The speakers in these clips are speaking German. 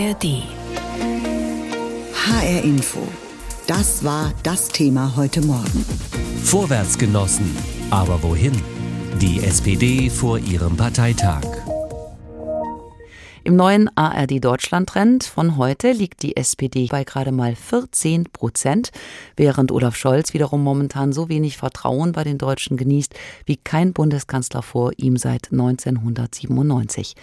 ARD. HR Info. Das war das Thema heute Morgen. Vorwärtsgenossen. Aber wohin? Die SPD vor ihrem Parteitag. Im neuen ARD Deutschland-Trend von heute liegt die SPD bei gerade mal 14 Prozent, während Olaf Scholz wiederum momentan so wenig Vertrauen bei den Deutschen genießt wie kein Bundeskanzler vor ihm seit 1997.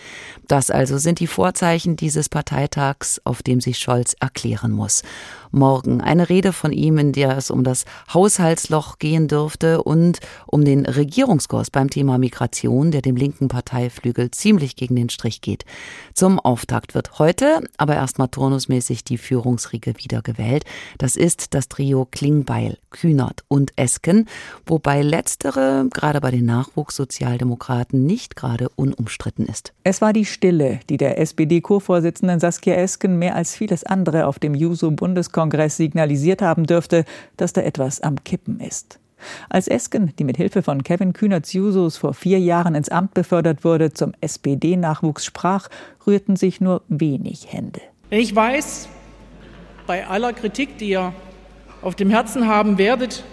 Das also sind die Vorzeichen dieses Parteitags, auf dem sich Scholz erklären muss morgen. Eine Rede von ihm, in der es um das Haushaltsloch gehen dürfte und um den Regierungskurs beim Thema Migration, der dem linken Parteiflügel ziemlich gegen den Strich geht. Zum Auftakt wird heute aber erstmal turnusmäßig die Führungsriege wiedergewählt. Das ist das Trio Klingbeil, Kühnert und Esken, wobei letztere gerade bei den Nachwuchssozialdemokraten nicht gerade unumstritten ist. Es war die Stille, die der SPD-Co-Vorsitzenden Saskia Esken mehr als vieles andere auf dem Juso-Bundeskongress Bundeskongress signalisiert haben dürfte, dass da etwas am Kippen ist. Als Esken, die mit Hilfe von Kevin Kühnert-Jusos vor vier Jahren ins Amt befördert wurde, zum SPD-Nachwuchs sprach, rührten sich nur wenig Hände. Ich weiß, bei aller Kritik, die ihr auf dem Herzen haben werdet,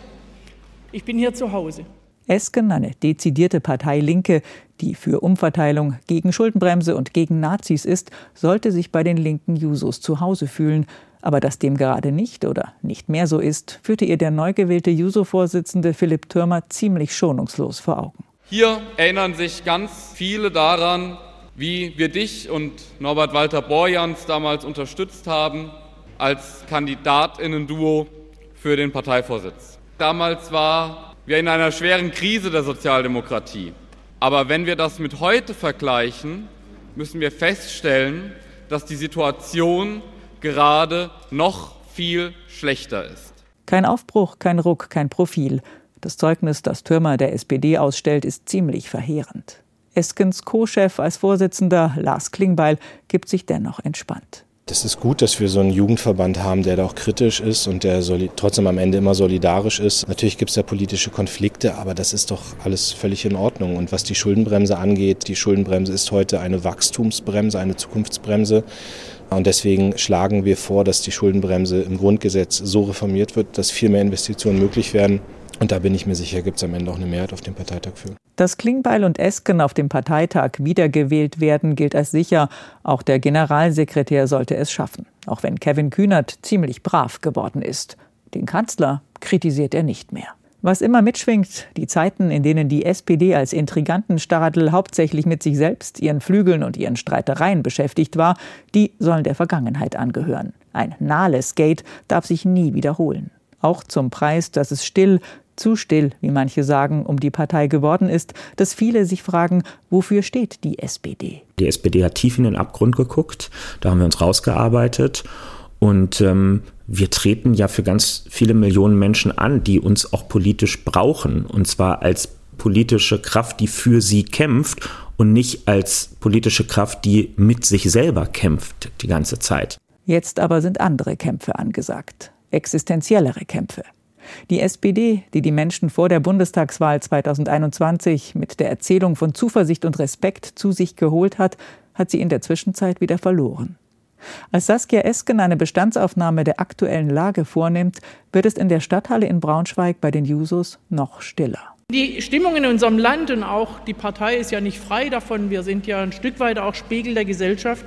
ich bin hier zu Hause. Esken, eine dezidierte Partei Linke, die für Umverteilung, gegen Schuldenbremse und gegen Nazis ist, sollte sich bei den linken Jusos zu Hause fühlen aber dass dem gerade nicht oder nicht mehr so ist, führte ihr der neu gewählte Juso-Vorsitzende Philipp Türmer ziemlich schonungslos vor Augen. Hier erinnern sich ganz viele daran, wie wir dich und Norbert Walter Borjans damals unterstützt haben als Kandidatinnen-Duo für den Parteivorsitz. Damals war wir in einer schweren Krise der Sozialdemokratie. Aber wenn wir das mit heute vergleichen, müssen wir feststellen, dass die Situation gerade noch viel schlechter ist. Kein Aufbruch, kein Ruck, kein Profil. Das Zeugnis, das Türmer der SPD ausstellt, ist ziemlich verheerend. Eskens Co-Chef als Vorsitzender Lars Klingbeil gibt sich dennoch entspannt. Das ist gut, dass wir so einen Jugendverband haben, der da auch kritisch ist und der trotzdem am Ende immer solidarisch ist. Natürlich gibt es da politische Konflikte, aber das ist doch alles völlig in Ordnung. Und was die Schuldenbremse angeht, die Schuldenbremse ist heute eine Wachstumsbremse, eine Zukunftsbremse. Und deswegen schlagen wir vor, dass die Schuldenbremse im Grundgesetz so reformiert wird, dass viel mehr Investitionen möglich werden. Und da bin ich mir sicher, gibt es am Ende auch eine Mehrheit auf dem Parteitag für. Dass Klingbeil und Esken auf dem Parteitag wiedergewählt werden, gilt als sicher. Auch der Generalsekretär sollte es schaffen. Auch wenn Kevin Kühnert ziemlich brav geworden ist. Den Kanzler kritisiert er nicht mehr. Was immer mitschwingt, die Zeiten, in denen die SPD als Intrigantenstadel hauptsächlich mit sich selbst, ihren Flügeln und ihren Streitereien beschäftigt war, die sollen der Vergangenheit angehören. Ein Nahles-Gate darf sich nie wiederholen. Auch zum Preis, dass es still, zu still, wie manche sagen, um die Partei geworden ist, dass viele sich fragen, wofür steht die SPD? Die SPD hat tief in den Abgrund geguckt, da haben wir uns rausgearbeitet und ähm, wir treten ja für ganz viele Millionen Menschen an, die uns auch politisch brauchen. Und zwar als politische Kraft, die für sie kämpft und nicht als politische Kraft, die mit sich selber kämpft die ganze Zeit. Jetzt aber sind andere Kämpfe angesagt, existenziellere Kämpfe. Die SPD, die die Menschen vor der Bundestagswahl 2021 mit der Erzählung von Zuversicht und Respekt zu sich geholt hat, hat sie in der Zwischenzeit wieder verloren. Als Saskia Esken eine Bestandsaufnahme der aktuellen Lage vornimmt, wird es in der Stadthalle in Braunschweig bei den Jusos noch stiller. Die Stimmung in unserem Land und auch die Partei ist ja nicht frei davon. Wir sind ja ein Stück weit auch Spiegel der Gesellschaft.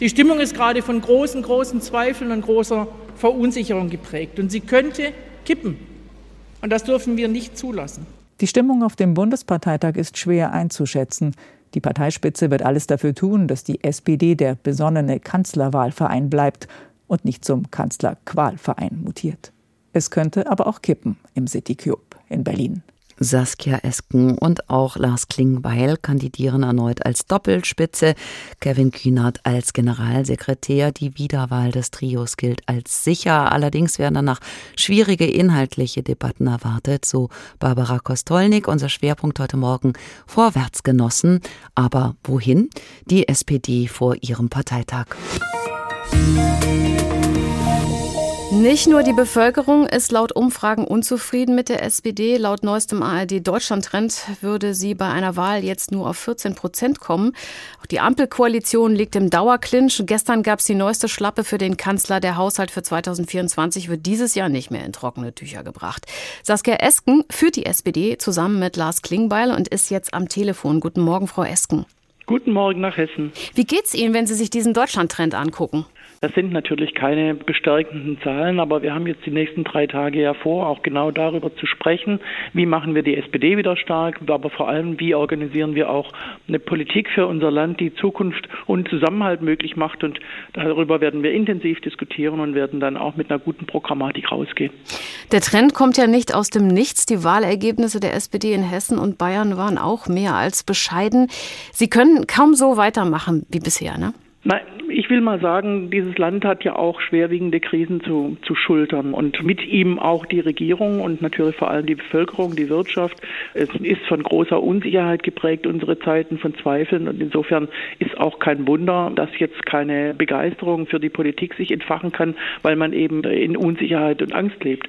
Die Stimmung ist gerade von großen, großen Zweifeln und großer Verunsicherung geprägt. Und sie könnte kippen. Und das dürfen wir nicht zulassen. Die Stimmung auf dem Bundesparteitag ist schwer einzuschätzen. Die Parteispitze wird alles dafür tun, dass die SPD der besonnene Kanzlerwahlverein bleibt und nicht zum Kanzlerqualverein mutiert. Es könnte aber auch kippen im City Cube in Berlin. Saskia Esken und auch Lars Klingbeil kandidieren erneut als Doppelspitze. Kevin Kühnert als Generalsekretär. Die Wiederwahl des Trios gilt als sicher. Allerdings werden danach schwierige inhaltliche Debatten erwartet, so Barbara Kostolnik. Unser Schwerpunkt heute Morgen vorwärts genossen. Aber wohin? Die SPD vor ihrem Parteitag. Nicht nur die Bevölkerung ist laut Umfragen unzufrieden mit der SPD. Laut neuestem ARD Deutschland-Trend würde sie bei einer Wahl jetzt nur auf 14 Prozent kommen. Auch die Ampelkoalition liegt im Dauerclinch. Gestern gab es die neueste Schlappe für den Kanzler. Der Haushalt für 2024 wird dieses Jahr nicht mehr in trockene Tücher gebracht. Saskia Esken führt die SPD zusammen mit Lars Klingbeil und ist jetzt am Telefon. Guten Morgen, Frau Esken. Guten Morgen nach Hessen. Wie geht's Ihnen, wenn Sie sich diesen Deutschland-Trend angucken? Das sind natürlich keine bestärkenden Zahlen, aber wir haben jetzt die nächsten drei Tage ja vor, auch genau darüber zu sprechen, wie machen wir die SPD wieder stark, aber vor allem, wie organisieren wir auch eine Politik für unser Land, die Zukunft und Zusammenhalt möglich macht. Und darüber werden wir intensiv diskutieren und werden dann auch mit einer guten Programmatik rausgehen. Der Trend kommt ja nicht aus dem Nichts. Die Wahlergebnisse der SPD in Hessen und Bayern waren auch mehr als bescheiden. Sie können kaum so weitermachen wie bisher, ne? Nein, ich will mal sagen, dieses Land hat ja auch schwerwiegende Krisen zu, zu schultern und mit ihm auch die Regierung und natürlich vor allem die Bevölkerung, die Wirtschaft. Es ist von großer Unsicherheit geprägt, unsere Zeiten von Zweifeln und insofern ist auch kein Wunder, dass jetzt keine Begeisterung für die Politik sich entfachen kann, weil man eben in Unsicherheit und Angst lebt.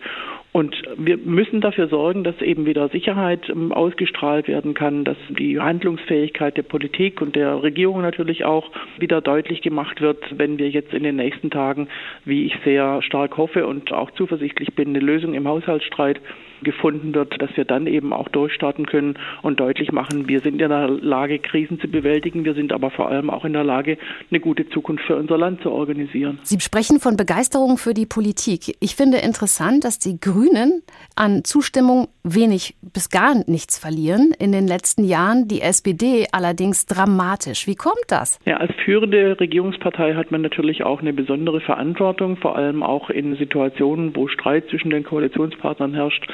Und wir müssen dafür sorgen, dass eben wieder Sicherheit ähm, ausgestrahlt werden kann, dass die Handlungsfähigkeit der Politik und der Regierung natürlich auch wieder deutlich gemacht wird, wenn wir jetzt in den nächsten Tagen, wie ich sehr stark hoffe und auch zuversichtlich bin, eine Lösung im Haushaltsstreit gefunden wird, dass wir dann eben auch durchstarten können und deutlich machen, wir sind in der Lage, Krisen zu bewältigen. Wir sind aber vor allem auch in der Lage, eine gute Zukunft für unser Land zu organisieren. Sie sprechen von Begeisterung für die Politik. Ich finde interessant, dass die Grünen an Zustimmung wenig bis gar nichts verlieren in den letzten Jahren, die SPD allerdings dramatisch. Wie kommt das? Ja, als führende Regierungspartei hat man natürlich auch eine besondere Verantwortung, vor allem auch in Situationen, wo Streit zwischen den Koalitionspartnern herrscht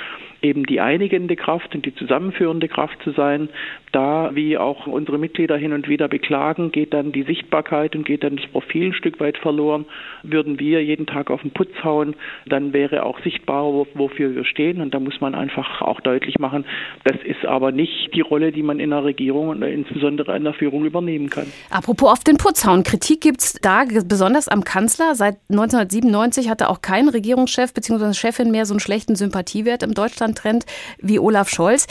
eben die einigende Kraft und die zusammenführende Kraft zu sein. Da, wie auch unsere Mitglieder hin und wieder beklagen, geht dann die Sichtbarkeit und geht dann das Profil ein Stück weit verloren. Würden wir jeden Tag auf den Putz hauen, dann wäre auch sichtbar, wofür wir stehen. Und da muss man einfach auch deutlich machen, das ist aber nicht die Rolle, die man in der Regierung und insbesondere in der Führung übernehmen kann. Apropos auf den Putz hauen. Kritik gibt es da besonders am Kanzler. Seit 1997 hatte auch kein Regierungschef bzw. Chefin mehr so einen schlechten Sympathiewert im Deutschland-Trend wie Olaf Scholz.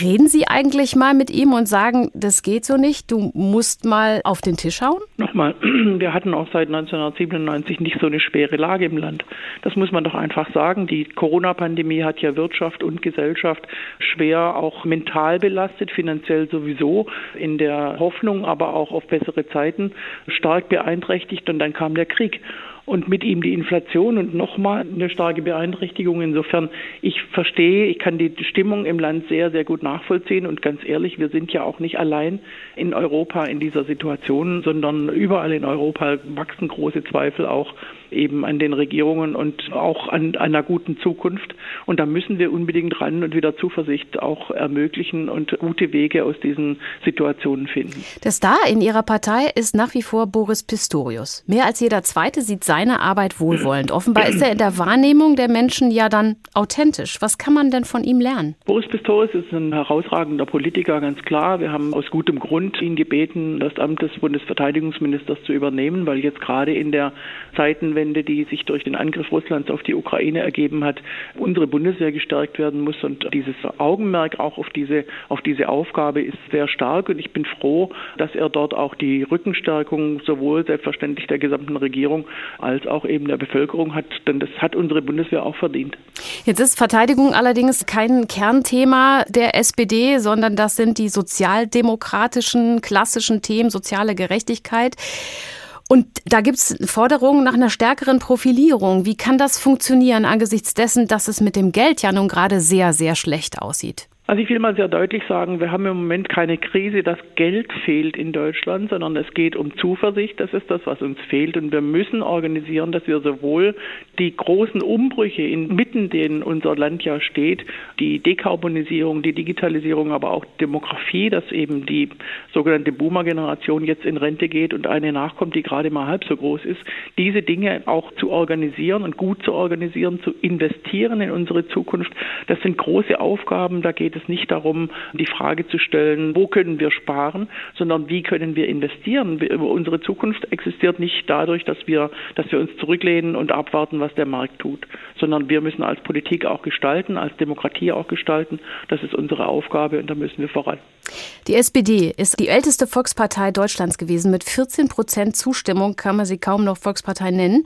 Reden Sie eigentlich mal mit ihm und sagen, das geht so nicht, du musst mal auf den Tisch hauen? Nochmal, wir hatten auch seit 1997 nicht so eine schwere Lage im Land. Das muss man doch einfach sagen. Die Corona-Pandemie hat ja Wirtschaft und Gesellschaft schwer auch mental belastet, finanziell sowieso, in der Hoffnung aber auch auf bessere Zeiten stark beeinträchtigt und dann kam der Krieg und mit ihm die Inflation und nochmal eine starke Beeinträchtigung. Insofern, ich verstehe, ich kann die Stimmung im Land sehr, sehr gut nachvollziehen und ganz ehrlich, wir sind ja auch nicht allein in Europa in dieser Situation, sondern überall in Europa wachsen große Zweifel auch eben an den Regierungen und auch an, einer guten Zukunft. Und da müssen wir unbedingt ran und wieder Zuversicht auch ermöglichen und gute Wege aus diesen Situationen finden. Der Star in Ihrer Partei ist nach wie vor Boris Pistorius. Mehr als jeder Zweite sieht seine Arbeit wohlwollend. Offenbar ist er in der Wahrnehmung der Menschen ja dann authentisch. Was kann man denn von ihm lernen? Boris Pistorius ist ein herausragender Politiker, ganz klar. Wir haben aus gutem Grund ihn gebeten, das Amt des Bundesverteidigungsministers zu übernehmen, weil jetzt gerade in der Zeitenwende, die sich durch den Angriff Russlands auf die Ukraine ergeben hat, unsere Bundeswehr gestärkt werden muss. Und dieses Augenmerk auch auf diese, auf diese Aufgabe ist sehr stark. Und ich bin froh, dass er dort auch die Rückenstärkung sowohl selbstverständlich der gesamten Regierung als auch eben der Bevölkerung hat. Denn das hat unsere Bundeswehr auch verdient. Jetzt ist Verteidigung allerdings kein Kernthema der SPD, sondern das sind die sozialdemokratischen klassischen Themen, soziale Gerechtigkeit. Und da gibt es Forderungen nach einer stärkeren Profilierung. Wie kann das funktionieren angesichts dessen, dass es mit dem Geld ja nun gerade sehr, sehr schlecht aussieht? Also ich will mal sehr deutlich sagen, wir haben im Moment keine Krise, dass Geld fehlt in Deutschland, sondern es geht um Zuversicht. Das ist das, was uns fehlt. Und wir müssen organisieren, dass wir sowohl die großen Umbrüche inmitten, denen unser Land ja steht, die Dekarbonisierung, die Digitalisierung, aber auch Demografie, dass eben die sogenannte Boomer-Generation jetzt in Rente geht und eine nachkommt, die gerade mal halb so groß ist, diese Dinge auch zu organisieren und gut zu organisieren, zu investieren in unsere Zukunft. Das sind große Aufgaben. Da geht geht es nicht darum, die Frage zu stellen, wo können wir sparen, sondern wie können wir investieren. Unsere Zukunft existiert nicht dadurch, dass wir, dass wir uns zurücklehnen und abwarten, was der Markt tut, sondern wir müssen als Politik auch gestalten, als Demokratie auch gestalten. Das ist unsere Aufgabe und da müssen wir voran. Die SPD ist die älteste Volkspartei Deutschlands gewesen. Mit 14 Prozent Zustimmung kann man sie kaum noch Volkspartei nennen.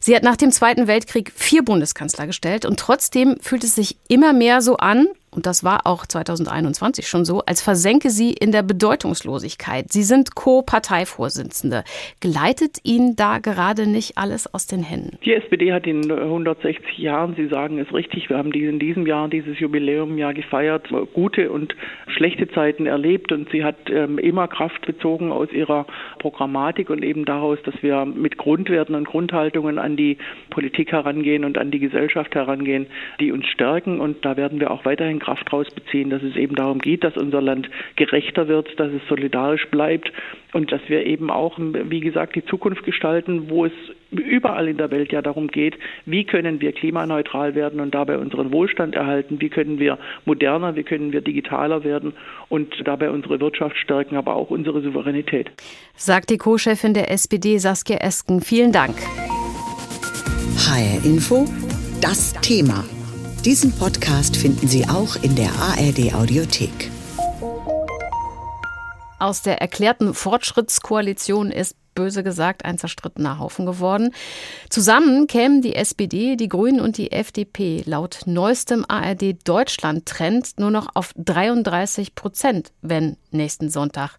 Sie hat nach dem Zweiten Weltkrieg vier Bundeskanzler gestellt und trotzdem fühlt es sich immer mehr so an, und das war auch 2021 schon so, als versenke sie in der Bedeutungslosigkeit. Sie sind Co-Parteivorsitzende. Gleitet Ihnen da gerade nicht alles aus den Händen? Die SPD hat in 160 Jahren, Sie sagen es richtig, wir haben in diesem Jahr dieses Jubiläum ja gefeiert, gute und schlechte Zeiten erlebt und sie hat ähm, immer Kraft bezogen aus ihrer Programmatik und eben daraus, dass wir mit Grundwerten und Grundhaltungen an die Politik herangehen und an die Gesellschaft herangehen, die uns stärken. Und da werden wir auch weiterhin Kraft rausbeziehen, dass es eben darum geht, dass unser Land gerechter wird, dass es solidarisch bleibt und dass wir eben auch, wie gesagt, die Zukunft gestalten, wo es überall in der Welt ja darum geht, wie können wir klimaneutral werden und dabei unseren Wohlstand erhalten, wie können wir moderner, wie können wir digitaler werden und dabei unsere Wirtschaft stärken, aber auch unsere Souveränität. Sagt die Co-Chefin der SPD Saskia Esken. Vielen Dank. HR Info, das Thema. Diesen Podcast finden Sie auch in der ARD Audiothek. Aus der erklärten Fortschrittskoalition ist böse gesagt ein zerstrittener Haufen geworden. Zusammen kämen die SPD, die Grünen und die FDP laut neuestem ARD Deutschland Trend nur noch auf 33 Prozent, wenn nächsten Sonntag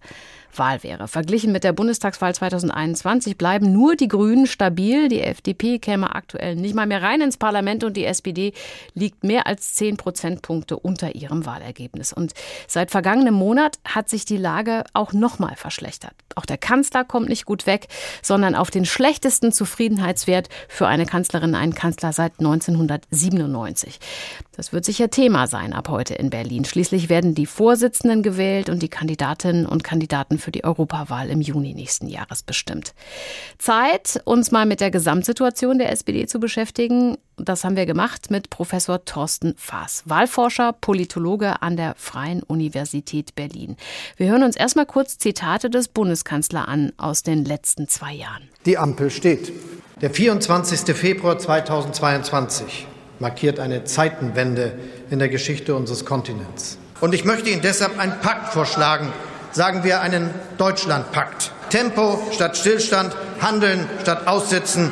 Wahl wäre. Verglichen mit der Bundestagswahl 2021 bleiben nur die Grünen stabil. Die FDP käme aktuell nicht mal mehr rein ins Parlament und die SPD liegt mehr als zehn Prozentpunkte unter ihrem Wahlergebnis. Und seit vergangenem Monat hat sich die Lage auch nochmal verschlechtert. Auch der Kanzler kommt nicht gut weg, sondern auf den schlechtesten Zufriedenheitswert für eine Kanzlerin, einen Kanzler seit 1997. Das wird sicher Thema sein ab heute in Berlin. Schließlich werden die Vorsitzenden gewählt und die Kandidatinnen und Kandidaten für die Europawahl im Juni nächsten Jahres bestimmt. Zeit, uns mal mit der Gesamtsituation der SPD zu beschäftigen. Das haben wir gemacht mit Professor Thorsten Faas, Wahlforscher, Politologe an der Freien Universität Berlin. Wir hören uns erstmal kurz Zitate des Bundeskanzlers an aus den letzten zwei Jahren. Die Ampel steht. Der 24. Februar 2022 markiert eine Zeitenwende in der Geschichte unseres Kontinents. Und ich möchte Ihnen deshalb einen Pakt vorschlagen, sagen wir einen Deutschlandpakt. Tempo statt Stillstand, Handeln statt Aussitzen,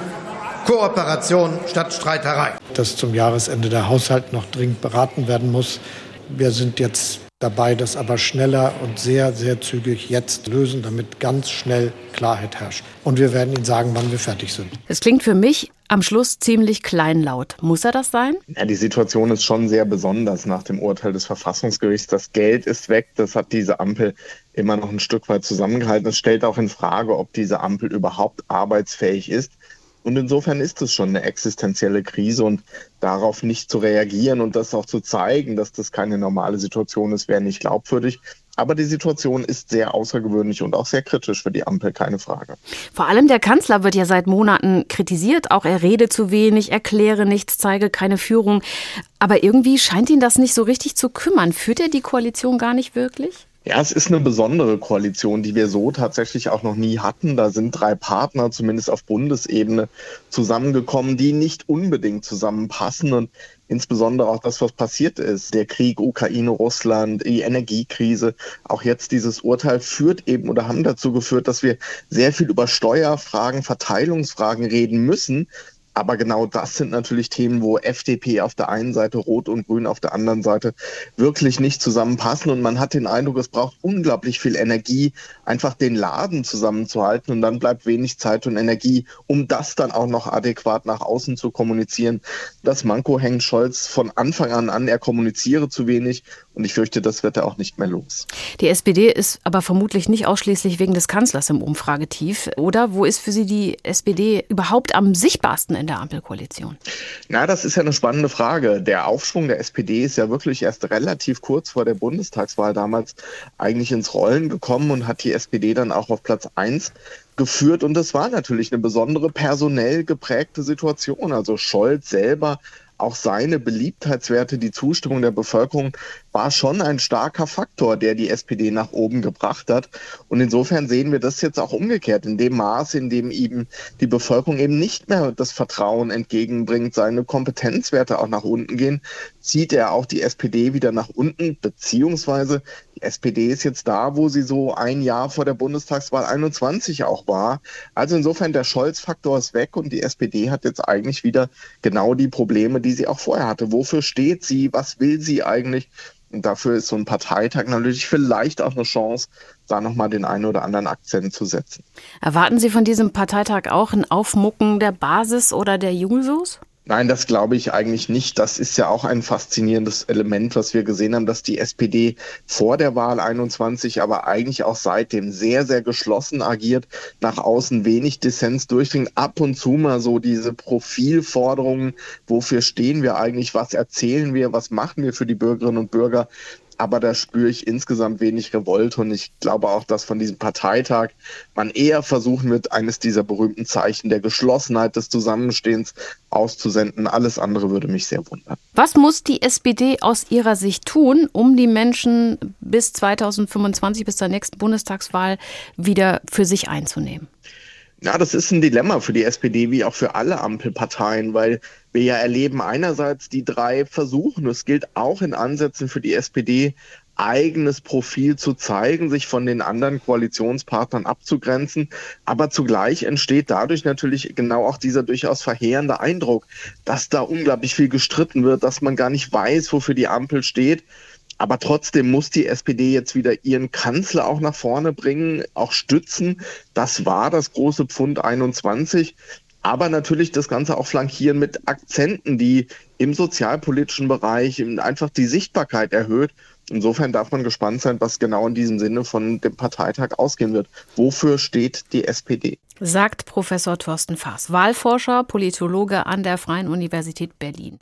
Kooperation statt Streiterei. Dass zum Jahresende der Haushalt noch dringend beraten werden muss. Wir sind jetzt dabei, das aber schneller und sehr, sehr zügig jetzt lösen, damit ganz schnell Klarheit herrscht. Und wir werden Ihnen sagen, wann wir fertig sind. Es klingt für mich am Schluss ziemlich kleinlaut. Muss er das sein? Ja, die Situation ist schon sehr besonders nach dem Urteil des Verfassungsgerichts. Das Geld ist weg. Das hat diese Ampel immer noch ein Stück weit zusammengehalten. Es stellt auch in Frage, ob diese Ampel überhaupt arbeitsfähig ist. Und insofern ist es schon eine existenzielle Krise und darauf nicht zu reagieren und das auch zu zeigen, dass das keine normale Situation ist, wäre nicht glaubwürdig. Aber die Situation ist sehr außergewöhnlich und auch sehr kritisch für die Ampel, keine Frage. Vor allem der Kanzler wird ja seit Monaten kritisiert. Auch er rede zu wenig, erkläre nichts, zeige keine Führung. Aber irgendwie scheint ihn das nicht so richtig zu kümmern. Führt er die Koalition gar nicht wirklich? Ja, es ist eine besondere Koalition, die wir so tatsächlich auch noch nie hatten. Da sind drei Partner, zumindest auf Bundesebene, zusammengekommen, die nicht unbedingt zusammenpassen. Und insbesondere auch das, was passiert ist, der Krieg Ukraine, Russland, die Energiekrise, auch jetzt dieses Urteil führt eben oder haben dazu geführt, dass wir sehr viel über Steuerfragen, Verteilungsfragen reden müssen, aber genau das sind natürlich Themen, wo FDP auf der einen Seite, Rot und Grün auf der anderen Seite wirklich nicht zusammenpassen. Und man hat den Eindruck, es braucht unglaublich viel Energie, einfach den Laden zusammenzuhalten. Und dann bleibt wenig Zeit und Energie, um das dann auch noch adäquat nach außen zu kommunizieren. Das Manko hängt Scholz von Anfang an an. Er kommuniziere zu wenig. Und ich fürchte, das wird er auch nicht mehr los. Die SPD ist aber vermutlich nicht ausschließlich wegen des Kanzlers im Umfragetief. Oder wo ist für Sie die SPD überhaupt am sichtbarsten in der Ampelkoalition? Na, das ist ja eine spannende Frage. Der Aufschwung der SPD ist ja wirklich erst relativ kurz vor der Bundestagswahl damals eigentlich ins Rollen gekommen und hat die SPD dann auch auf Platz 1 geführt. Und das war natürlich eine besondere personell geprägte Situation. Also Scholz selber auch seine Beliebtheitswerte, die Zustimmung der Bevölkerung war schon ein starker Faktor, der die SPD nach oben gebracht hat. Und insofern sehen wir das jetzt auch umgekehrt, in dem Maße, in dem ihm die Bevölkerung eben nicht mehr das Vertrauen entgegenbringt, seine Kompetenzwerte auch nach unten gehen, zieht er auch die SPD wieder nach unten, beziehungsweise die SPD ist jetzt da, wo sie so ein Jahr vor der Bundestagswahl 21 auch war. Also insofern der Scholz-Faktor ist weg und die SPD hat jetzt eigentlich wieder genau die Probleme, die sie auch vorher hatte. Wofür steht sie? Was will sie eigentlich? Und dafür ist so ein Parteitag natürlich vielleicht auch eine Chance, da nochmal den einen oder anderen Akzent zu setzen. Erwarten Sie von diesem Parteitag auch ein Aufmucken der Basis oder der Jusos? Nein, das glaube ich eigentlich nicht. Das ist ja auch ein faszinierendes Element, was wir gesehen haben, dass die SPD vor der Wahl 21, aber eigentlich auch seitdem sehr, sehr geschlossen agiert, nach außen wenig Dissens durchdringt, ab und zu mal so diese Profilforderungen, wofür stehen wir eigentlich, was erzählen wir, was machen wir für die Bürgerinnen und Bürger, aber da spüre ich insgesamt wenig Revolte und ich glaube auch, dass von diesem Parteitag man eher versuchen wird, eines dieser berühmten Zeichen der Geschlossenheit, des Zusammenstehens auszusenden. Alles andere würde mich sehr wundern. Was muss die SPD aus Ihrer Sicht tun, um die Menschen bis 2025, bis zur nächsten Bundestagswahl wieder für sich einzunehmen? Ja, das ist ein Dilemma für die SPD wie auch für alle Ampelparteien, weil wir ja erleben einerseits die drei versuchen, es gilt auch in Ansätzen für die SPD, eigenes Profil zu zeigen, sich von den anderen Koalitionspartnern abzugrenzen. Aber zugleich entsteht dadurch natürlich genau auch dieser durchaus verheerende Eindruck, dass da unglaublich viel gestritten wird, dass man gar nicht weiß, wofür die Ampel steht. Aber trotzdem muss die SPD jetzt wieder ihren Kanzler auch nach vorne bringen, auch stützen. Das war das große Pfund 21. Aber natürlich das Ganze auch flankieren mit Akzenten, die im sozialpolitischen Bereich einfach die Sichtbarkeit erhöht. Insofern darf man gespannt sein, was genau in diesem Sinne von dem Parteitag ausgehen wird. Wofür steht die SPD? Sagt Professor Thorsten Faas, Wahlforscher, Politologe an der Freien Universität Berlin.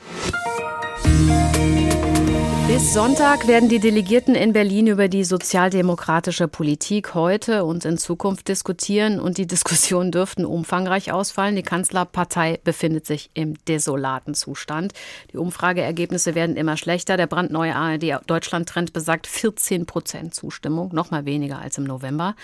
Bis Sonntag werden die Delegierten in Berlin über die sozialdemokratische Politik heute und in Zukunft diskutieren und die Diskussionen dürften umfangreich ausfallen. Die Kanzlerpartei befindet sich im desolaten Zustand. Die Umfrageergebnisse werden immer schlechter. Der brandneue ARD Deutschland-Trend besagt 14 Prozent Zustimmung, noch mal weniger als im November.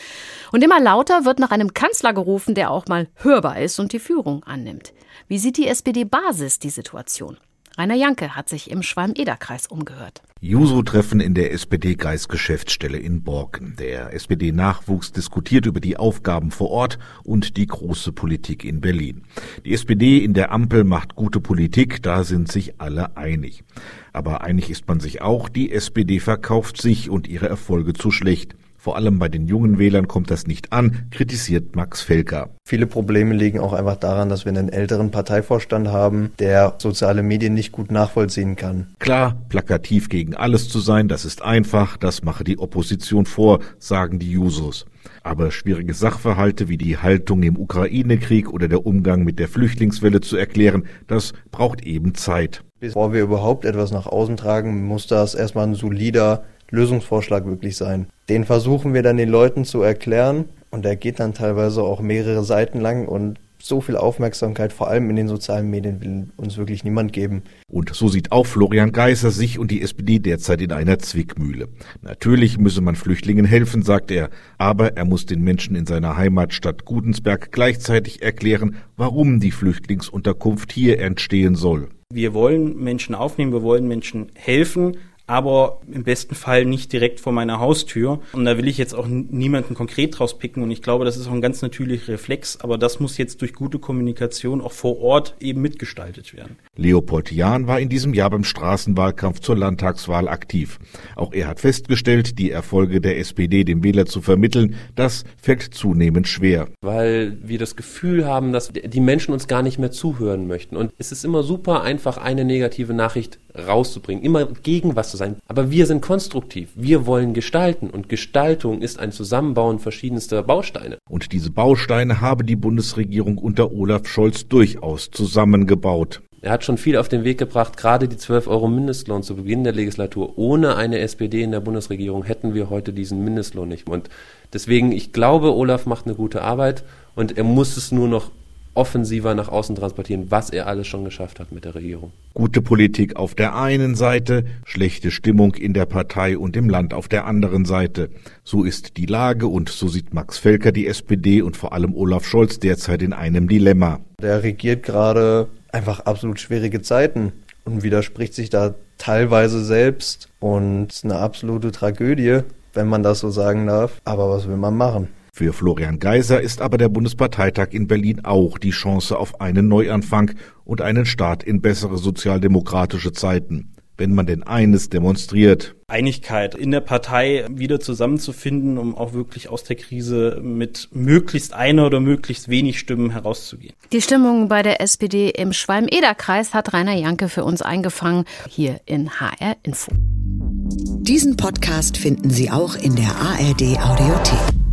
Und immer lauter wird nach einem Kanzler gerufen, der auch mal hörbar ist und die Führung annimmt. Wie sieht die SPD-Basis die Situation? Rainer Janke hat sich im Schwalm-Eder-Kreis umgehört. Juso-Treffen in der SPD-Kreisgeschäftsstelle in Borken. Der SPD-Nachwuchs diskutiert über die Aufgaben vor Ort und die große Politik in Berlin. Die SPD in der Ampel macht gute Politik, da sind sich alle einig. Aber einig ist man sich auch, die SPD verkauft sich und ihre Erfolge zu schlecht. Vor allem bei den jungen Wählern kommt das nicht an, kritisiert Max Felker. Viele Probleme liegen auch einfach daran, dass wir einen älteren Parteivorstand haben, der soziale Medien nicht gut nachvollziehen kann. Klar, plakativ gegen alles zu sein, das ist einfach, das mache die Opposition vor, sagen die Jusos. Aber schwierige Sachverhalte wie die Haltung im Ukraine-Krieg oder der Umgang mit der Flüchtlingswelle zu erklären, das braucht eben Zeit. Bevor wir überhaupt etwas nach außen tragen, muss das erstmal ein solider Lösungsvorschlag wirklich sein. Den versuchen wir dann den Leuten zu erklären und der geht dann teilweise auch mehrere Seiten lang und so viel Aufmerksamkeit, vor allem in den sozialen Medien, will uns wirklich niemand geben. Und so sieht auch Florian Geißer sich und die SPD derzeit in einer Zwickmühle. Natürlich müsse man Flüchtlingen helfen, sagt er, aber er muss den Menschen in seiner Heimatstadt Gudensberg gleichzeitig erklären, warum die Flüchtlingsunterkunft hier entstehen soll. Wir wollen Menschen aufnehmen, wir wollen Menschen helfen, aber im besten Fall nicht direkt vor meiner Haustür. Und da will ich jetzt auch niemanden konkret rauspicken und ich glaube, das ist auch ein ganz natürlicher Reflex, aber das muss jetzt durch gute Kommunikation auch vor Ort eben mitgestaltet werden. Leopold Jahn war in diesem Jahr beim Straßenwahlkampf zur Landtagswahl aktiv. Auch er hat festgestellt, die Erfolge der SPD dem Wähler zu vermitteln, das fällt zunehmend schwer. Weil wir das Gefühl haben, dass die Menschen uns gar nicht mehr zuhören möchten. Und es ist immer super einfach, eine negative Nachricht rauszubringen, immer gegen was zu sein. Aber wir sind konstruktiv. Wir wollen gestalten. Und Gestaltung ist ein Zusammenbauen verschiedenster Bausteine. Und diese Bausteine habe die Bundesregierung unter Olaf Scholz durchaus zusammengebaut. Er hat schon viel auf den Weg gebracht, gerade die 12 Euro Mindestlohn zu Beginn der Legislatur. Ohne eine SPD in der Bundesregierung hätten wir heute diesen Mindestlohn nicht. Und deswegen, ich glaube, Olaf macht eine gute Arbeit und er muss es nur noch offensiver nach außen transportieren, was er alles schon geschafft hat mit der Regierung. Gute Politik auf der einen Seite, schlechte Stimmung in der Partei und im Land auf der anderen Seite. So ist die Lage und so sieht Max Felker die SPD und vor allem Olaf Scholz derzeit in einem Dilemma. Der regiert gerade einfach absolut schwierige Zeiten und widerspricht sich da teilweise selbst und eine absolute Tragödie, wenn man das so sagen darf. Aber was will man machen? Für Florian Geiser ist aber der Bundesparteitag in Berlin auch die Chance auf einen Neuanfang und einen Start in bessere sozialdemokratische Zeiten wenn man denn eines demonstriert. Einigkeit in der Partei wieder zusammenzufinden, um auch wirklich aus der Krise mit möglichst einer oder möglichst wenig Stimmen herauszugehen. Die Stimmung bei der SPD im Schwalm-Eder-Kreis hat Rainer Janke für uns eingefangen, hier in HR Info. Diesen Podcast finden Sie auch in der ARD Audiothek.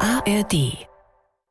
ARD